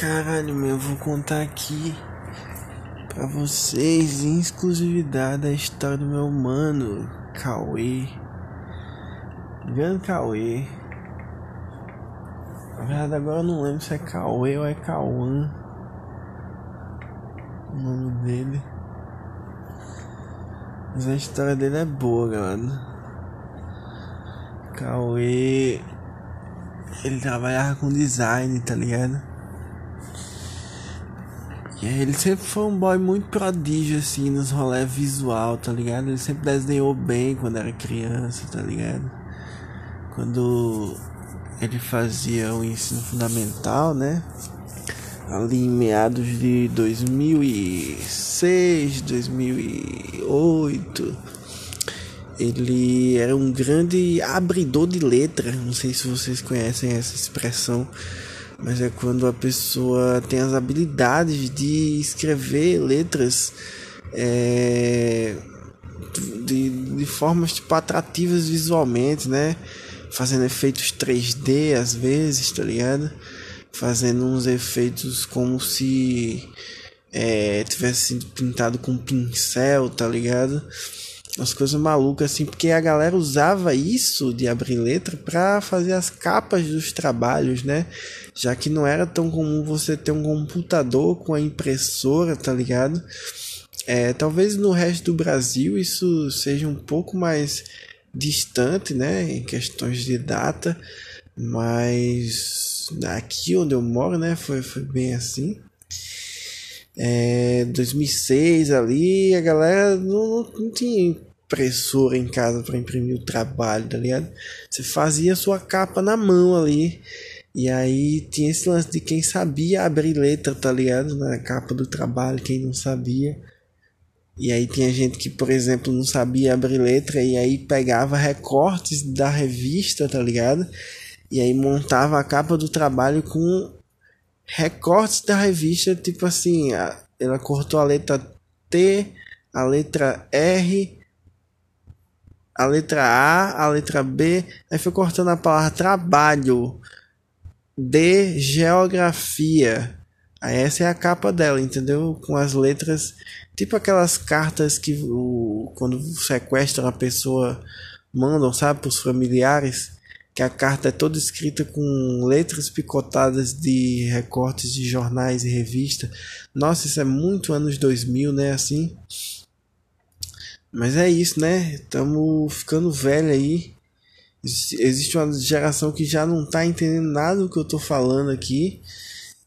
Caralho, meu, eu vou contar aqui pra vocês em exclusividade a história do meu mano, Cauê. Grande Cauê. Na verdade, agora eu não lembro se é Cauê ou é Cauã. O nome dele. Mas a história dele é boa, galera. Cauê. Ele trabalhava com design, tá ligado? Aí ele sempre foi um boy muito prodígio, assim, nos rolês visual, tá ligado? Ele sempre desenhou bem quando era criança, tá ligado? Quando ele fazia o ensino fundamental, né? Ali em meados de 2006, 2008, ele era um grande abridor de letra. Não sei se vocês conhecem essa expressão mas é quando a pessoa tem as habilidades de escrever letras é, de, de formas tipo atrativas visualmente, né? Fazendo efeitos 3D às vezes, tá ligado? Fazendo uns efeitos como se é, tivesse sido pintado com pincel, tá ligado? Umas coisas malucas assim, porque a galera usava isso de abrir letra para fazer as capas dos trabalhos, né? Já que não era tão comum você ter um computador com a impressora, tá ligado? É, talvez no resto do Brasil isso seja um pouco mais distante, né, em questões de data, mas aqui onde eu moro, né, foi, foi bem assim. É, 2006 ali, a galera não, não tinha impressora em casa para imprimir o trabalho, tá ligado? Você fazia sua capa na mão ali. E aí tinha esse lance de quem sabia abrir letra, tá ligado? Na capa do trabalho, quem não sabia. E aí tinha gente que, por exemplo, não sabia abrir letra e aí pegava recortes da revista, tá ligado? E aí montava a capa do trabalho com recortes da revista, tipo assim, ela cortou a letra T, a letra R a letra A, a letra B, aí foi cortando a palavra trabalho, D, geografia. Aí essa é a capa dela, entendeu? Com as letras, tipo aquelas cartas que o, quando sequestram a pessoa mandam, sabe, para os familiares, que a carta é toda escrita com letras picotadas de recortes de jornais e revistas. Nossa, isso é muito anos 2000, né, assim. Mas é isso, né? Estamos ficando velho aí. Existe uma geração que já não tá entendendo nada do que eu tô falando aqui.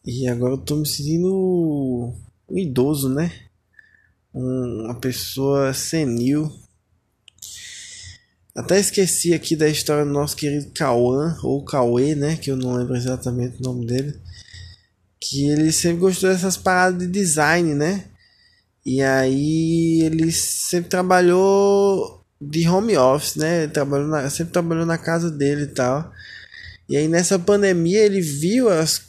E agora eu tô me sentindo um idoso, né? Um, uma pessoa senil. Até esqueci aqui da história do nosso querido Cauã, ou Cauê, né? Que eu não lembro exatamente o nome dele. Que ele sempre gostou dessas paradas de design, né? E aí ele sempre trabalhou de home office, né? Ele trabalhou na, sempre trabalhou na casa dele e tal. E aí nessa pandemia ele viu as,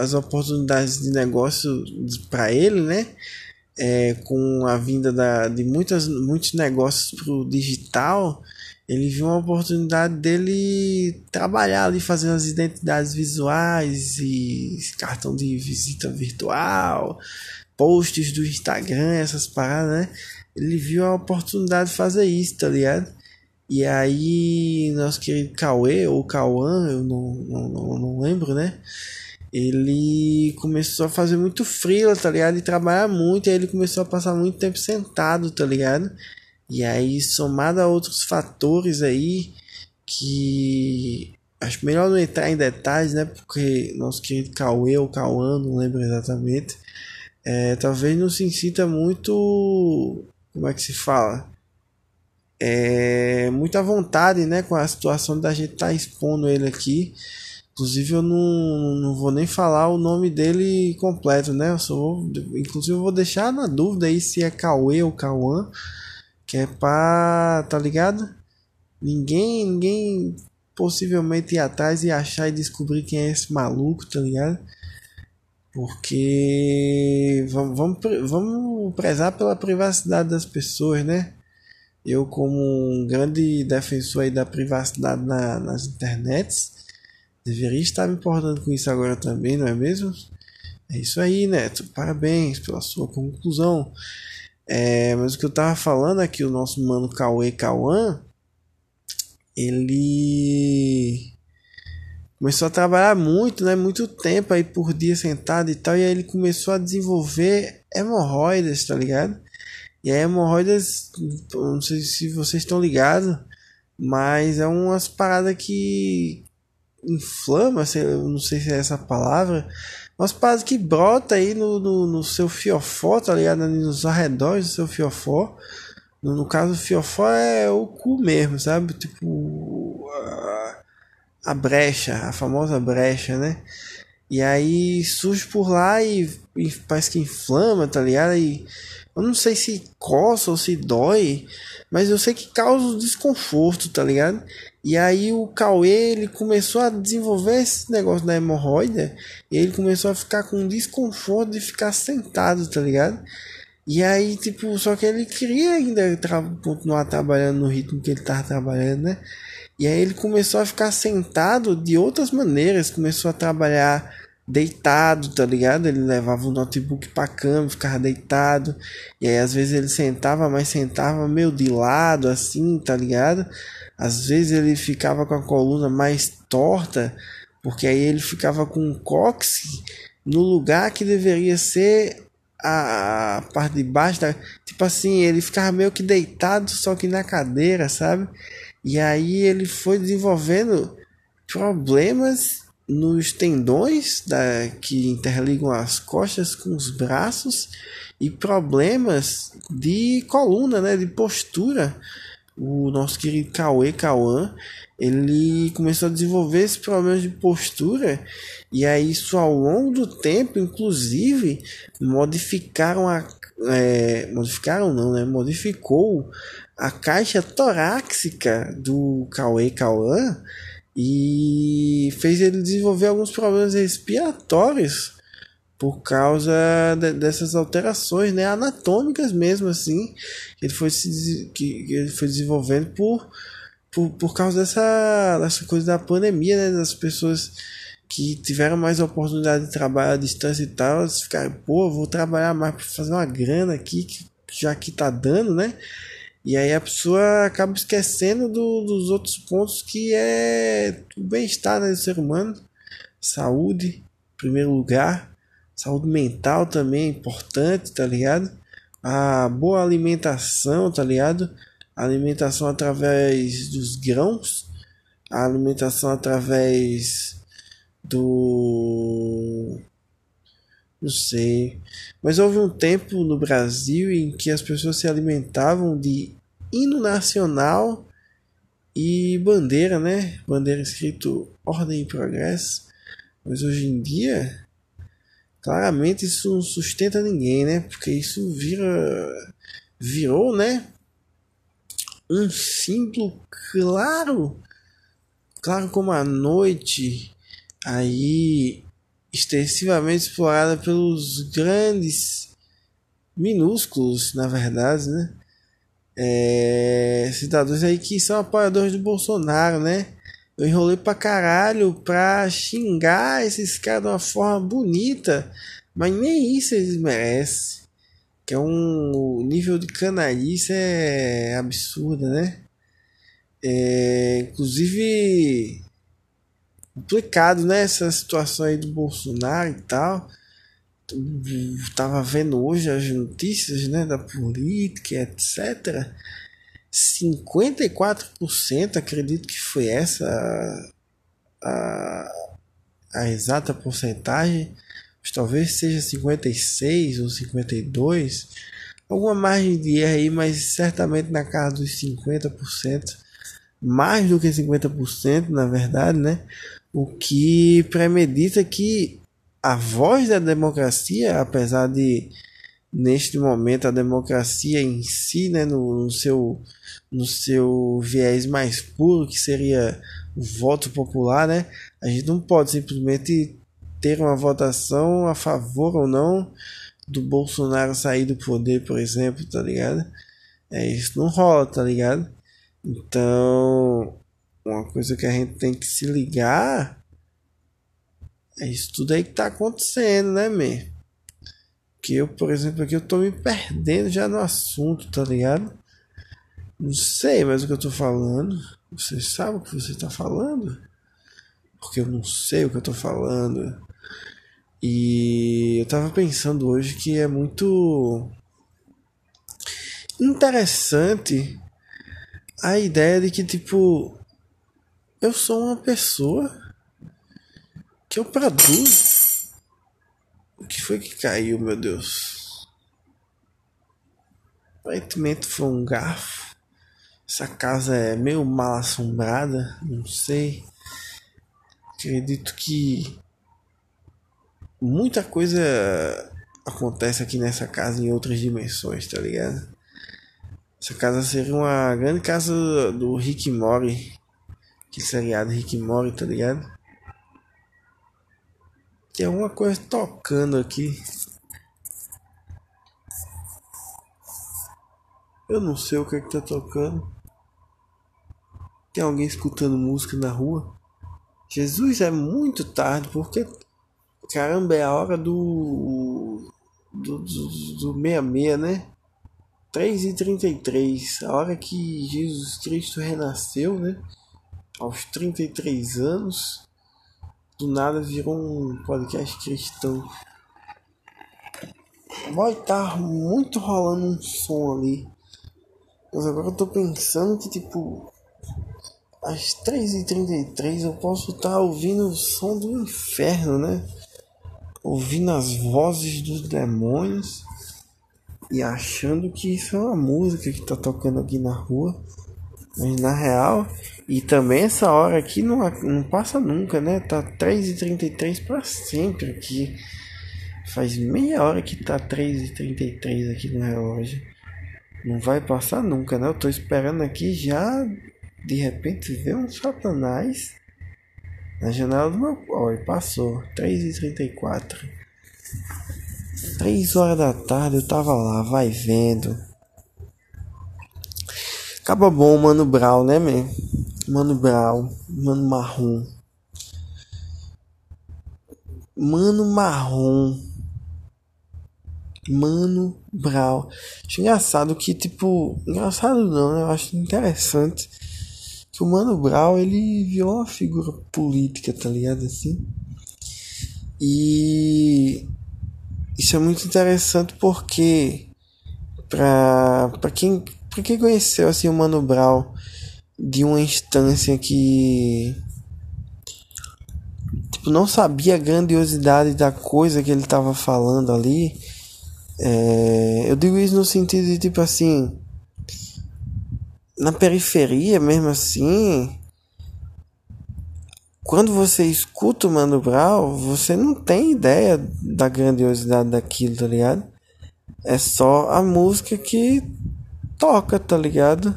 as oportunidades de negócio para ele, né? É, com a vinda da, de muitas, muitos negócios para o digital, ele viu uma oportunidade dele trabalhar ali fazendo as identidades visuais e cartão de visita virtual, posts do Instagram, essas paradas, né? Ele viu a oportunidade de fazer isso, tá ligado? E aí, nosso querido Cauê, ou Cauã, eu não, não, não, não lembro, né? Ele começou a fazer muito freela, tá ligado? E trabalhar muito, e aí ele começou a passar muito tempo sentado, tá ligado? E aí, somado a outros fatores aí, que acho melhor não entrar em detalhes, né? Porque nosso querido Cauê ou Cauã, não lembro exatamente, é, talvez não se sinta muito. Como é que se fala? É, muita vontade né, com a situação da gente estar tá expondo ele aqui. Inclusive eu não, não vou nem falar o nome dele completo, né? Eu só vou, inclusive eu vou deixar na dúvida aí se é Cauê ou Cauã. Que é pra. tá ligado? Ninguém, ninguém possivelmente ir atrás e achar e descobrir quem é esse maluco, tá ligado? Porque vamos, vamos, vamos prezar pela privacidade das pessoas, né? Eu, como um grande defensor da privacidade na, nas internets, deveria estar me importando com isso agora também, não é mesmo? É isso aí, Neto. Parabéns pela sua conclusão. É, mas o que eu tava falando é que o nosso mano Cauê Cauã, ele começou a trabalhar muito, né? Muito tempo aí por dia sentado e tal. E aí ele começou a desenvolver hemorroidas, tá ligado? E a hemorroidas, não sei se vocês estão ligados, mas é umas paradas que inflama, não sei se é essa palavra, umas paradas que brota aí no, no, no seu fiofó, tá ligado? Nos arredores do seu fiofó. No, caso, o fiofó é o cu mesmo, sabe? Tipo, a brecha, a famosa brecha, né? E aí surge por lá e, e parece que inflama, tá ligado? E eu não sei se coça ou se dói, mas eu sei que causa desconforto, tá ligado? E aí o Cauê, ele começou a desenvolver esse negócio da hemorroida, e ele começou a ficar com desconforto de ficar sentado, tá ligado? E aí, tipo, só que ele queria ainda tra continuar trabalhando no ritmo que ele tava trabalhando, né? E aí ele começou a ficar sentado de outras maneiras, começou a trabalhar deitado, tá ligado? Ele levava o notebook pra cama, ficava deitado. E aí às vezes ele sentava, mas sentava meio de lado assim, tá ligado? Às vezes ele ficava com a coluna mais torta, porque aí ele ficava com o cóccix no lugar que deveria ser a, parte de baixo da, tipo assim, ele ficava meio que deitado, só que na cadeira, sabe? E aí ele foi desenvolvendo problemas nos tendões da, que interligam as costas com os braços e problemas de coluna, né, de postura. O nosso querido Cauê Cauã, ele começou a desenvolver esse problema de postura e aí isso ao longo do tempo, inclusive, modificaram a é, modificaram não, né? Modificou a caixa torácica do Cauê Cauã e fez ele desenvolver alguns problemas respiratórios por causa de, dessas alterações né, anatômicas mesmo assim que ele foi se que, que ele foi desenvolvendo por, por, por causa dessa, dessa coisa da pandemia né, das pessoas que tiveram mais oportunidade de trabalhar à distância e tal eles ficaram pô vou trabalhar mais para fazer uma grana aqui já que tá dando né e aí a pessoa acaba esquecendo do, dos outros pontos que é o bem-estar né, do ser humano, saúde, em primeiro lugar, saúde mental também é importante, tá ligado? A boa alimentação, tá ligado? A alimentação através dos grãos, a alimentação através do não sei. Mas houve um tempo no Brasil em que as pessoas se alimentavam de hino nacional e bandeira, né? Bandeira escrito Ordem e Progresso. Mas hoje em dia, claramente isso não sustenta ninguém, né? Porque isso vira virou, né? Um símbolo claro, claro como a noite aí extensivamente explorada pelos grandes, minúsculos, na verdade, né? É, cidadãos aí que são apoiadores do Bolsonaro, né? Eu enrolei pra caralho pra xingar esses caras de uma forma bonita, mas nem isso eles merecem. Que é um nível de canalice é absurdo, né? É, inclusive complicado, né? Essa situação aí do Bolsonaro e tal. Tava vendo hoje as notícias, né? Da política, etc. 54%, acredito que foi essa a, a exata porcentagem. Talvez seja 56 ou 52. Alguma margem de erro aí, mas certamente na casa dos 50%. Mais do que 50%, na verdade, né? O que premedita que a voz da democracia, apesar de neste momento a democracia em si, né, no, no, seu, no seu viés mais puro, que seria o voto popular, né, a gente não pode simplesmente ter uma votação a favor ou não do Bolsonaro sair do poder, por exemplo, tá ligado? É, isso não rola, tá ligado? Então, uma coisa que a gente tem que se ligar É isso tudo aí que tá acontecendo, né, man? Que eu, por exemplo, aqui eu tô me perdendo já no assunto, tá ligado? Não sei mais o que eu tô falando. Você sabe o que você tá falando? Porque eu não sei o que eu tô falando. E eu tava pensando hoje que é muito interessante a ideia de que, tipo, eu sou uma pessoa que eu produzo. O que foi que caiu, meu Deus? Aparentemente foi um garfo. Essa casa é meio mal assombrada, não sei. Acredito que muita coisa acontece aqui nessa casa em outras dimensões, tá ligado? Essa casa seria uma grande casa do Rick Mori. Aquele seriado Rick Mori, tá ligado? Tem alguma coisa tocando aqui. Eu não sei o que é que tá tocando. Tem alguém escutando música na rua? Jesus, é muito tarde, porque caramba, é a hora do do, do, do 66, né? 3 e 33 a hora que Jesus Cristo renasceu, né? Aos 33 anos, do nada virou um podcast cristão. Vai estar tá muito rolando um som ali. Mas agora eu tô pensando que, tipo, às 3h33 eu posso estar tá ouvindo o som do inferno, né? Ouvindo as vozes dos demônios e achando que isso é uma música que tá tocando aqui na rua. Mas na real, e também essa hora aqui não, não passa nunca, né? Tá 3h33 para sempre aqui. Faz meia hora que tá 3h33 aqui no relógio. Não vai passar nunca, né? Eu tô esperando aqui já de repente ver um satanás na janela do meu. Olha, passou. 3h34. 3 horas da tarde eu tava lá, vai vendo. Acaba bom, Mano Brown, né, man? Mano Brown, Mano Marrom. Mano Marrom. Mano Brown. Acho engraçado que, tipo. Engraçado não, né? Eu acho interessante que o Mano Brown ele virou uma figura política, tá ligado? Assim. E isso é muito interessante porque para para quem para quem conheceu assim o Mano Brown de uma instância que tipo não sabia a grandiosidade da coisa que ele estava falando ali é, eu digo isso no sentido de tipo assim na periferia mesmo assim quando você escuta o Mano Brown, você não tem ideia da grandiosidade daquilo, tá ligado? É só a música que toca, tá ligado?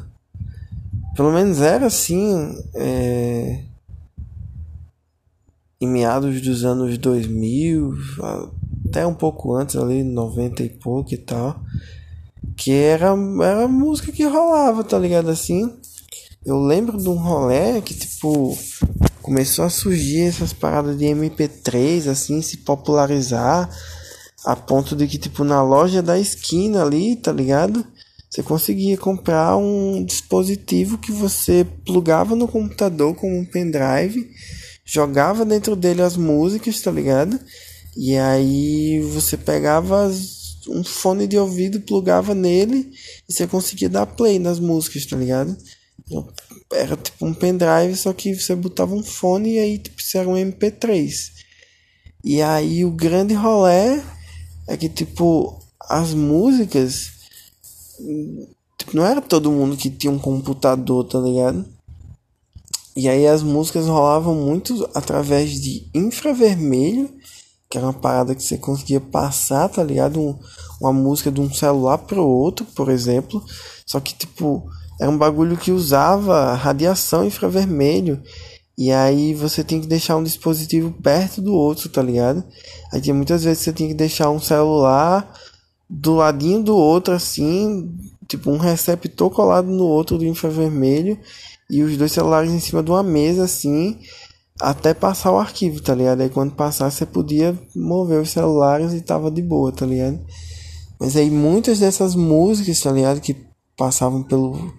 Pelo menos era assim é... em meados dos anos 2000, até um pouco antes ali, 90 e pouco e tal. Que era, era música que rolava, tá ligado? Assim, eu lembro de um rolê que, tipo, começou a surgir essas paradas de MP3, assim, se popularizar a ponto de que, tipo, na loja da esquina ali, tá ligado? Você conseguia comprar um dispositivo que você plugava no computador com um pendrive, jogava dentro dele as músicas, tá ligado? E aí você pegava um fone de ouvido, plugava nele e você conseguia dar play nas músicas, tá ligado? era tipo um pendrive, só que você botava um fone e aí tipo, isso era um MP3. E aí o grande rolé é que tipo as músicas tipo, não era todo mundo que tinha um computador, tá ligado? E aí as músicas rolavam muito através de infravermelho, que era uma parada que você conseguia passar, tá ligado? Um, uma música de um celular pro outro, por exemplo. Só que tipo era um bagulho que usava radiação infravermelho. E aí você tem que deixar um dispositivo perto do outro, tá ligado? Aí muitas vezes você tinha que deixar um celular do ladinho do outro, assim, tipo um receptor colado no outro do infravermelho. E os dois celulares em cima de uma mesa, assim, até passar o arquivo, tá ligado? Aí quando passar você podia mover os celulares e tava de boa, tá ligado? Mas aí muitas dessas músicas, tá ligado? Que passavam pelo,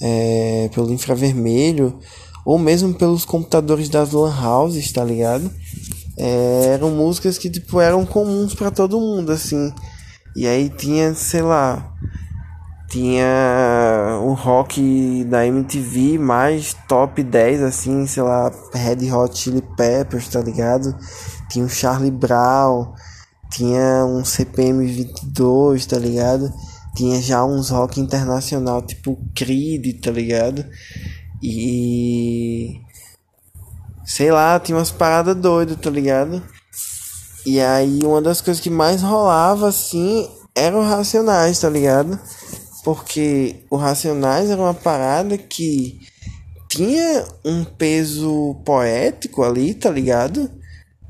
é, pelo infravermelho ou mesmo pelos computadores das lan houses, tá ligado? É, eram músicas que tipo eram comuns para todo mundo assim. E aí tinha, sei lá, tinha o rock da MTV mais top 10 assim, sei lá, Red Hot Chili Peppers, tá ligado? Tinha o Charlie Brown, tinha um CPM 22, tá ligado? Tinha já uns rock internacional tipo Creed, tá ligado? E sei lá, tinha umas paradas doidas, tá ligado? E aí uma das coisas que mais rolava assim eram Racionais, tá ligado? Porque o Racionais era uma parada que tinha um peso poético ali, tá ligado?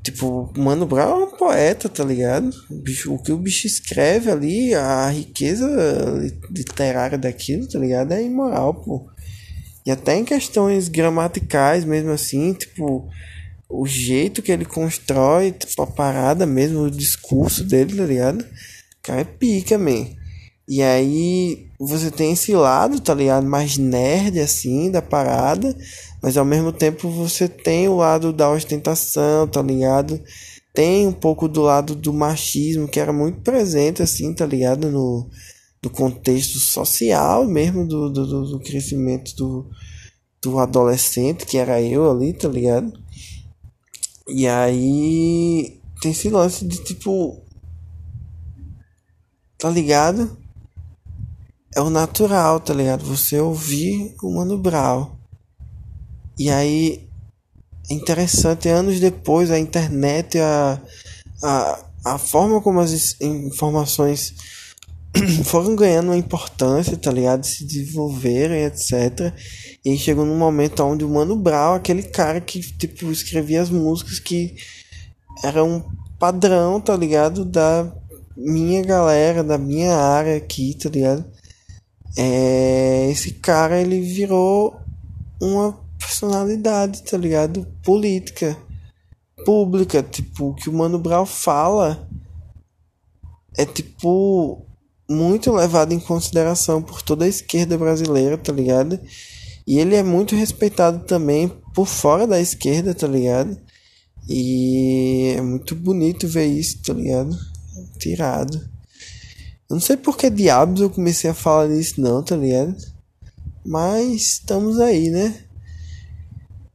Tipo, Mano Brown é um poeta, tá ligado? O, bicho, o que o bicho escreve ali, a riqueza literária daquilo, tá ligado? É imoral, pô. E até em questões gramaticais, mesmo assim, tipo, o jeito que ele constrói, tipo, a parada mesmo, o discurso dele, tá ligado? O cara é pica, man. E aí você tem esse lado, tá ligado? Mais nerd assim da parada, mas ao mesmo tempo você tem o lado da ostentação, tá ligado? Tem um pouco do lado do machismo que era muito presente assim, tá ligado? No, no contexto social mesmo do, do, do crescimento do, do adolescente, que era eu ali, tá ligado? E aí tem esse lance de tipo. Tá ligado? é o natural, tá ligado? Você ouvir o Mano Brown. E aí é interessante, anos depois, a internet, a, a, a forma como as informações foram ganhando uma importância, tá ligado? Se desenvolverem, etc. E chegou num momento onde o Mano Brown, aquele cara que, tipo, escrevia as músicas que era um padrão, tá ligado? Da minha galera, da minha área aqui, tá ligado? é, esse cara ele virou uma personalidade, tá ligado? Política, pública, tipo, o que o Mano Brown fala é tipo muito levado em consideração por toda a esquerda brasileira, tá ligado? E ele é muito respeitado também por fora da esquerda, tá ligado? E é muito bonito ver isso, tá ligado? Tirado. Eu não sei por que diabos eu comecei a falar nisso não, tá ligado? Mas estamos aí, né?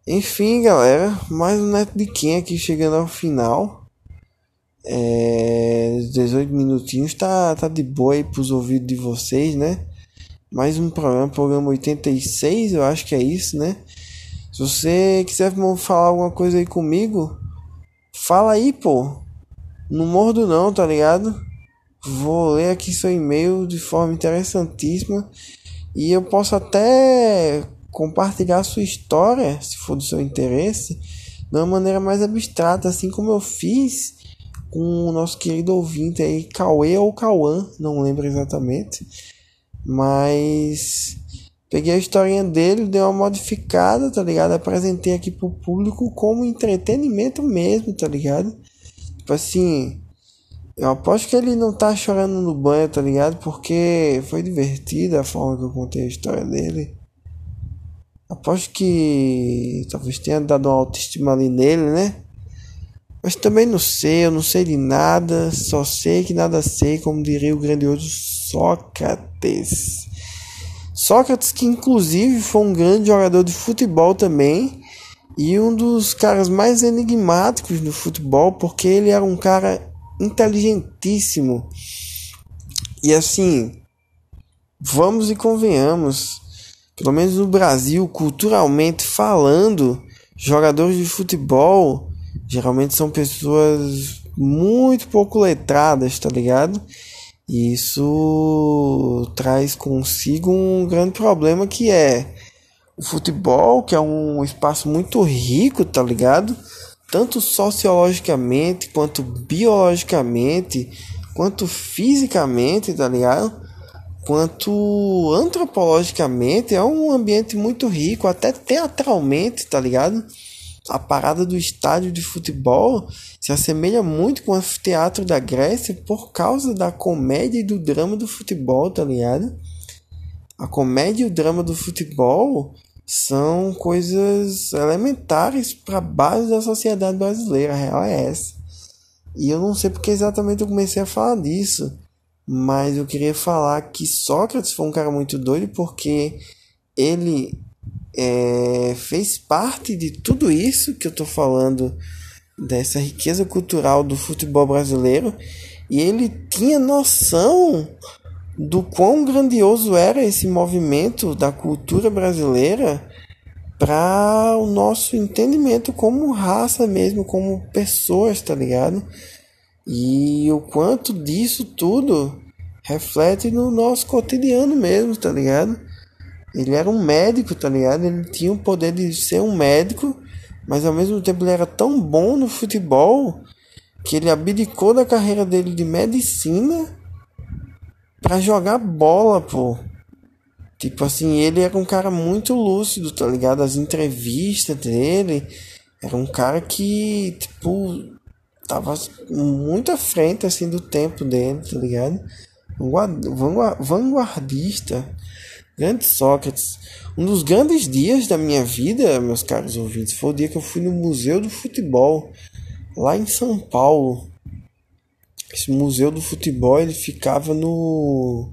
Enfim, galera, mais um Neto de Quem aqui chegando ao final. É, 18 minutinhos tá, tá de boa aí pros ouvidos de vocês, né? Mais um programa, programa 86, eu acho que é isso, né? Se você quiser falar alguma coisa aí comigo, fala aí, pô. Não mordo não, tá ligado? Vou ler aqui seu e-mail de forma interessantíssima e eu posso até compartilhar sua história, se for do seu interesse, de uma maneira mais abstrata, assim como eu fiz com o nosso querido ouvinte aí, Cauê ou Cauã, não lembro exatamente, mas peguei a historinha dele, dei uma modificada, tá ligado? Apresentei aqui pro público como entretenimento mesmo, tá ligado? Tipo assim, eu aposto que ele não tá chorando no banho, tá ligado? Porque foi divertida a forma que eu contei a história dele. Aposto que talvez tenha dado uma autoestima ali nele, né? Mas também não sei, eu não sei de nada, só sei que nada sei, como diria o grandioso Sócrates. Sócrates, que inclusive foi um grande jogador de futebol também, e um dos caras mais enigmáticos no futebol, porque ele era um cara inteligentíssimo. E assim, vamos e convenhamos, pelo menos no Brasil, culturalmente falando, jogadores de futebol geralmente são pessoas muito pouco letradas, tá ligado? E isso traz consigo um grande problema que é o futebol, que é um espaço muito rico, tá ligado? tanto sociologicamente, quanto biologicamente, quanto fisicamente, tá ligado? Quanto antropologicamente, é um ambiente muito rico, até teatralmente, tá ligado? A parada do estádio de futebol se assemelha muito com o anfiteatro da Grécia por causa da comédia e do drama do futebol, tá ligado? A comédia e o drama do futebol são coisas elementares para a base da sociedade brasileira, a real é essa. E eu não sei porque exatamente eu comecei a falar disso, mas eu queria falar que Sócrates foi um cara muito doido porque ele é, fez parte de tudo isso que eu estou falando, dessa riqueza cultural do futebol brasileiro, e ele tinha noção do quão grandioso era esse movimento da cultura brasileira para o nosso entendimento como raça mesmo, como pessoas, tá ligado? E o quanto disso tudo reflete no nosso cotidiano mesmo, tá ligado? Ele era um médico, tá ligado? Ele tinha o poder de ser um médico, mas ao mesmo tempo ele era tão bom no futebol que ele abdicou da carreira dele de medicina para jogar bola, pô. Tipo assim, ele era um cara muito lúcido, tá ligado? As entrevistas dele. Era um cara que, tipo, tava muito à frente, assim, do tempo dele, tá ligado? Vanguardista. Grande Sócrates. Um dos grandes dias da minha vida, meus caros ouvintes, foi o dia que eu fui no Museu do Futebol, lá em São Paulo. Esse museu do futebol ele ficava no.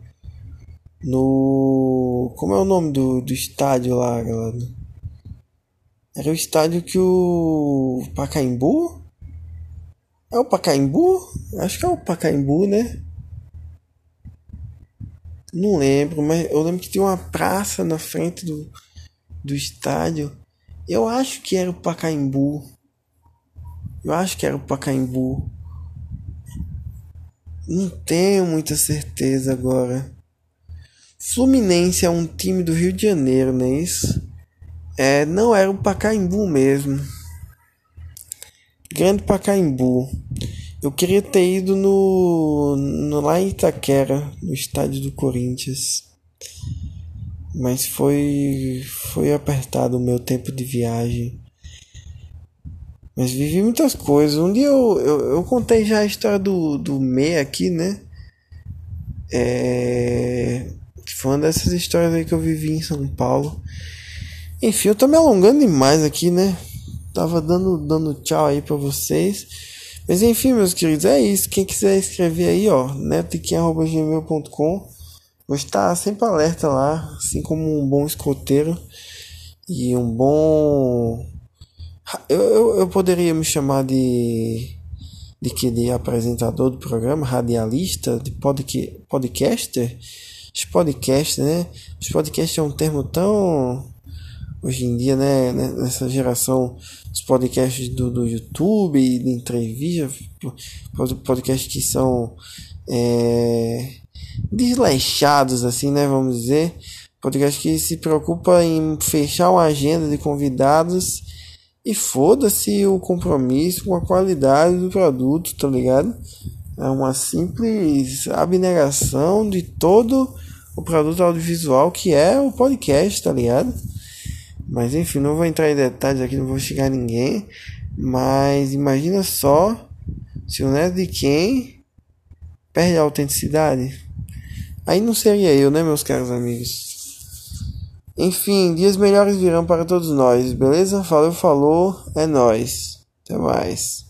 No. Como é o nome do, do estádio lá, galera? Era o estádio que o. Pacaembu? É o Pacaembu? Acho que é o Pacaembu, né? Não lembro, mas eu lembro que tinha uma praça na frente do, do estádio. Eu acho que era o Pacaembu. Eu acho que era o Pacaembu. Não tenho muita certeza agora. Fluminense é um time do Rio de Janeiro, não é isso? É, não era o Pacaembu mesmo. Grande Pacaembu. Eu queria ter ido no, no lá em Itaquera, no estádio do Corinthians. Mas foi foi apertado o meu tempo de viagem. Mas vivi muitas coisas. Um dia eu, eu, eu contei já a história do, do Me aqui, né? É... Foi uma dessas histórias aí que eu vivi em São Paulo. Enfim, eu tô me alongando demais aqui, né? Tava dando, dando tchau aí pra vocês. Mas enfim, meus queridos, é isso. Quem quiser escrever aí, ó, netodequem.gmail.com Vou estar sempre alerta lá, assim como um bom escoteiro e um bom eu, eu, eu poderia me chamar de de que de apresentador do programa, radialista, de podca, podcaster. Os podcasts, né? Os podcasts é um termo tão hoje em dia, né, né nessa geração os podcasts do, do YouTube, de entrevista, podcasts que são é, desleixados, assim, né, vamos dizer, podcast que se preocupa em fechar uma agenda de convidados e foda-se o compromisso com a qualidade do produto, tá ligado? É uma simples abnegação de todo o produto audiovisual que é o podcast, tá ligado? Mas enfim, não vou entrar em detalhes aqui, não vou xingar ninguém. Mas imagina só se o neto de quem perde a autenticidade. Aí não seria eu, né, meus caros amigos? Enfim, dias melhores virão para todos nós, beleza? Falou, falou, é nós. Até mais.